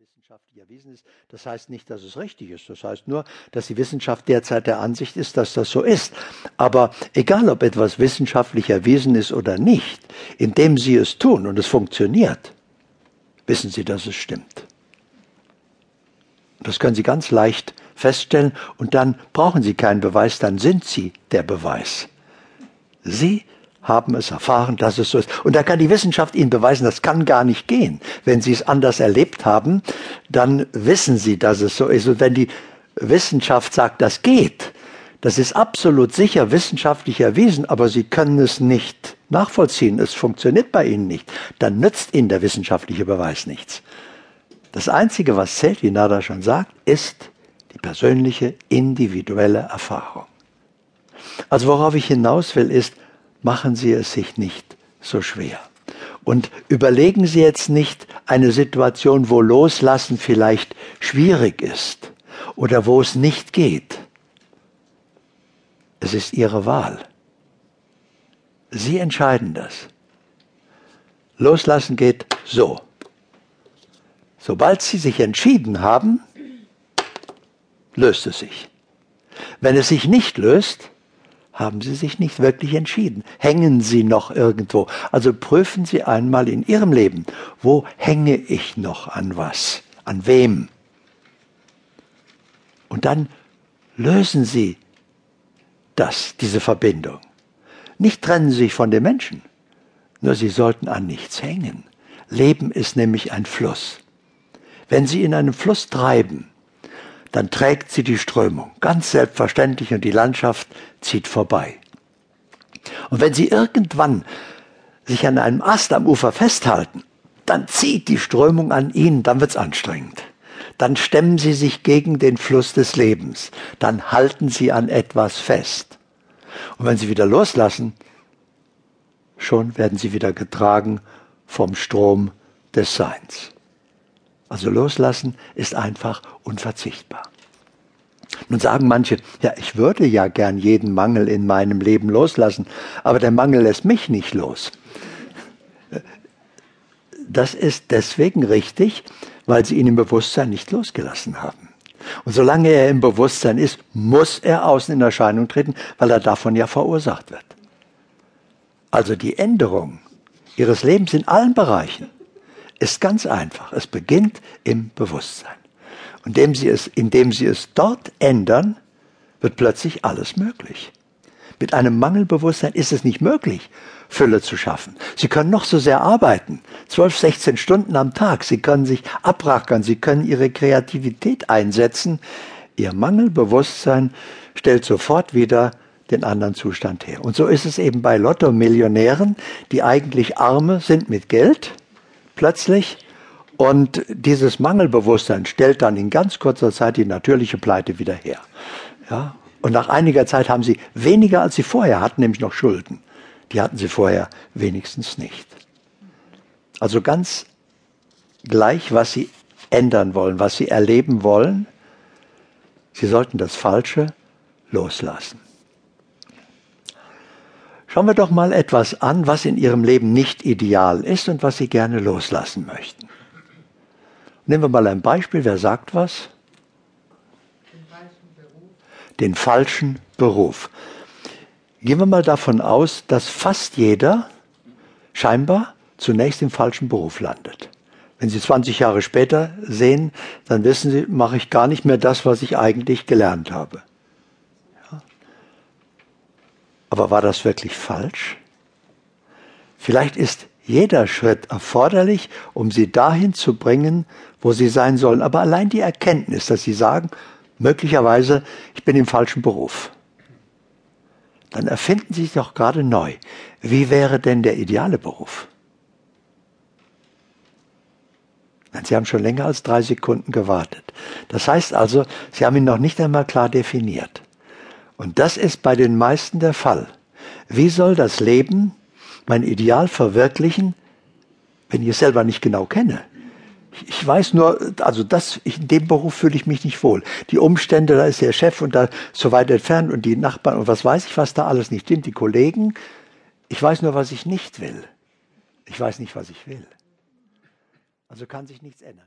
wissenschaftlich erwiesen ist. Das heißt nicht, dass es richtig ist. Das heißt nur, dass die Wissenschaft derzeit der Ansicht ist, dass das so ist. Aber egal, ob etwas wissenschaftlich erwiesen ist oder nicht, indem Sie es tun und es funktioniert, wissen Sie, dass es stimmt. Das können Sie ganz leicht feststellen und dann brauchen Sie keinen Beweis, dann sind Sie der Beweis. Sie haben es erfahren, dass es so ist. Und da kann die Wissenschaft Ihnen beweisen, das kann gar nicht gehen. Wenn Sie es anders erlebt haben, dann wissen Sie, dass es so ist. Und wenn die Wissenschaft sagt, das geht, das ist absolut sicher wissenschaftlich erwiesen, aber Sie können es nicht nachvollziehen, es funktioniert bei Ihnen nicht, dann nützt Ihnen der wissenschaftliche Beweis nichts. Das Einzige, was zählt, wie Nada schon sagt, ist die persönliche, individuelle Erfahrung. Also worauf ich hinaus will, ist, machen Sie es sich nicht so schwer. Und überlegen Sie jetzt nicht eine Situation, wo Loslassen vielleicht schwierig ist oder wo es nicht geht. Es ist Ihre Wahl. Sie entscheiden das. Loslassen geht so. Sobald Sie sich entschieden haben, löst es sich. Wenn es sich nicht löst, haben Sie sich nicht wirklich entschieden. Hängen Sie noch irgendwo? Also prüfen Sie einmal in Ihrem Leben, wo hänge ich noch an was? An wem? Und dann lösen Sie das, diese Verbindung. Nicht trennen Sie sich von dem Menschen, nur Sie sollten an nichts hängen. Leben ist nämlich ein Fluss. Wenn Sie in einem Fluss treiben, dann trägt sie die Strömung, ganz selbstverständlich, und die Landschaft zieht vorbei. Und wenn sie irgendwann sich an einem Ast am Ufer festhalten, dann zieht die Strömung an ihnen, dann wird's anstrengend. Dann stemmen sie sich gegen den Fluss des Lebens, dann halten sie an etwas fest. Und wenn sie wieder loslassen, schon werden sie wieder getragen vom Strom des Seins. Also loslassen ist einfach unverzichtbar. Nun sagen manche, ja, ich würde ja gern jeden Mangel in meinem Leben loslassen, aber der Mangel lässt mich nicht los. Das ist deswegen richtig, weil sie ihn im Bewusstsein nicht losgelassen haben. Und solange er im Bewusstsein ist, muss er außen in Erscheinung treten, weil er davon ja verursacht wird. Also die Änderung ihres Lebens in allen Bereichen ist ganz einfach. Es beginnt im Bewusstsein. Und indem sie es, indem sie es dort ändern, wird plötzlich alles möglich. Mit einem Mangelbewusstsein ist es nicht möglich, Fülle zu schaffen. Sie können noch so sehr arbeiten, 12, 16 Stunden am Tag. Sie können sich abrackern, sie können ihre Kreativität einsetzen. Ihr Mangelbewusstsein stellt sofort wieder den anderen Zustand her. Und so ist es eben bei Lotto-Millionären, die eigentlich Arme sind mit Geld, plötzlich. Und dieses Mangelbewusstsein stellt dann in ganz kurzer Zeit die natürliche Pleite wieder her. Ja? Und nach einiger Zeit haben sie weniger, als sie vorher hatten, nämlich noch Schulden. Die hatten sie vorher wenigstens nicht. Also ganz gleich, was sie ändern wollen, was sie erleben wollen, sie sollten das Falsche loslassen. Schauen wir doch mal etwas an, was in Ihrem Leben nicht ideal ist und was Sie gerne loslassen möchten. Nehmen wir mal ein Beispiel. Wer sagt was? Den falschen Beruf. Den falschen Beruf. Gehen wir mal davon aus, dass fast jeder scheinbar zunächst im falschen Beruf landet. Wenn Sie 20 Jahre später sehen, dann wissen Sie, mache ich gar nicht mehr das, was ich eigentlich gelernt habe. Aber war das wirklich falsch? Vielleicht ist jeder Schritt erforderlich, um sie dahin zu bringen, wo sie sein sollen. Aber allein die Erkenntnis, dass sie sagen, möglicherweise, ich bin im falschen Beruf, dann erfinden sie sich doch gerade neu. Wie wäre denn der ideale Beruf? Sie haben schon länger als drei Sekunden gewartet. Das heißt also, Sie haben ihn noch nicht einmal klar definiert. Und das ist bei den meisten der Fall. Wie soll das Leben mein Ideal verwirklichen, wenn ich es selber nicht genau kenne? Ich weiß nur, also das, in dem Beruf fühle ich mich nicht wohl. Die Umstände, da ist der Chef und da so weit entfernt und die Nachbarn und was weiß ich, was da alles nicht stimmt, die Kollegen. Ich weiß nur, was ich nicht will. Ich weiß nicht, was ich will. Also kann sich nichts ändern.